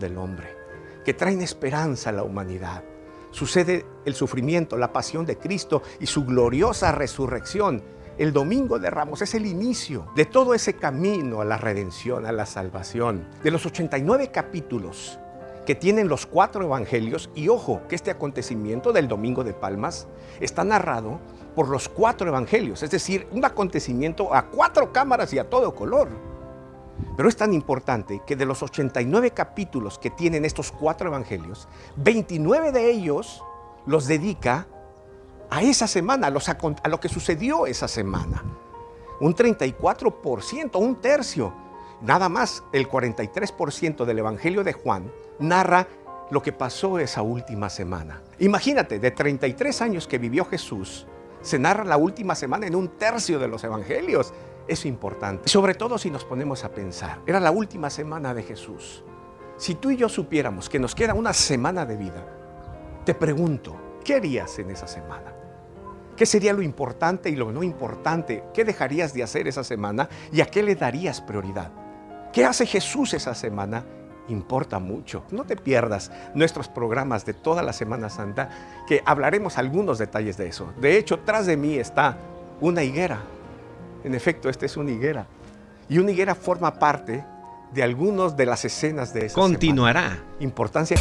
del hombre, que traen esperanza a la humanidad. Sucede el sufrimiento, la pasión de Cristo y su gloriosa resurrección. El domingo de Ramos es el inicio de todo ese camino a la redención, a la salvación. De los 89 capítulos que tienen los cuatro evangelios, y ojo que este acontecimiento del Domingo de Palmas está narrado por los cuatro evangelios, es decir, un acontecimiento a cuatro cámaras y a todo color. Pero es tan importante que de los 89 capítulos que tienen estos cuatro evangelios, 29 de ellos los dedica a esa semana, a, lo que sucedió esa semana. Un 34%, un tercio. Nada más el 43% del Evangelio de Juan narra lo que pasó esa última semana. Imagínate, de 33 años que vivió Jesús, se narra la última semana en un tercio de los evangelios. Es importante, sobre todo si nos ponemos a pensar, era la última semana de Jesús. Si tú y yo supiéramos que nos queda una semana de vida, te pregunto, ¿qué harías en esa semana? ¿Qué sería lo importante y lo no importante? ¿Qué dejarías de hacer esa semana y a qué le darías prioridad? ¿Qué hace Jesús esa semana importa mucho. No te pierdas nuestros programas de toda la Semana Santa, que hablaremos algunos detalles de eso. De hecho, tras de mí está una higuera. En efecto, esta es una higuera. Y una higuera forma parte de algunas de las escenas de esa Continuará. Importancia.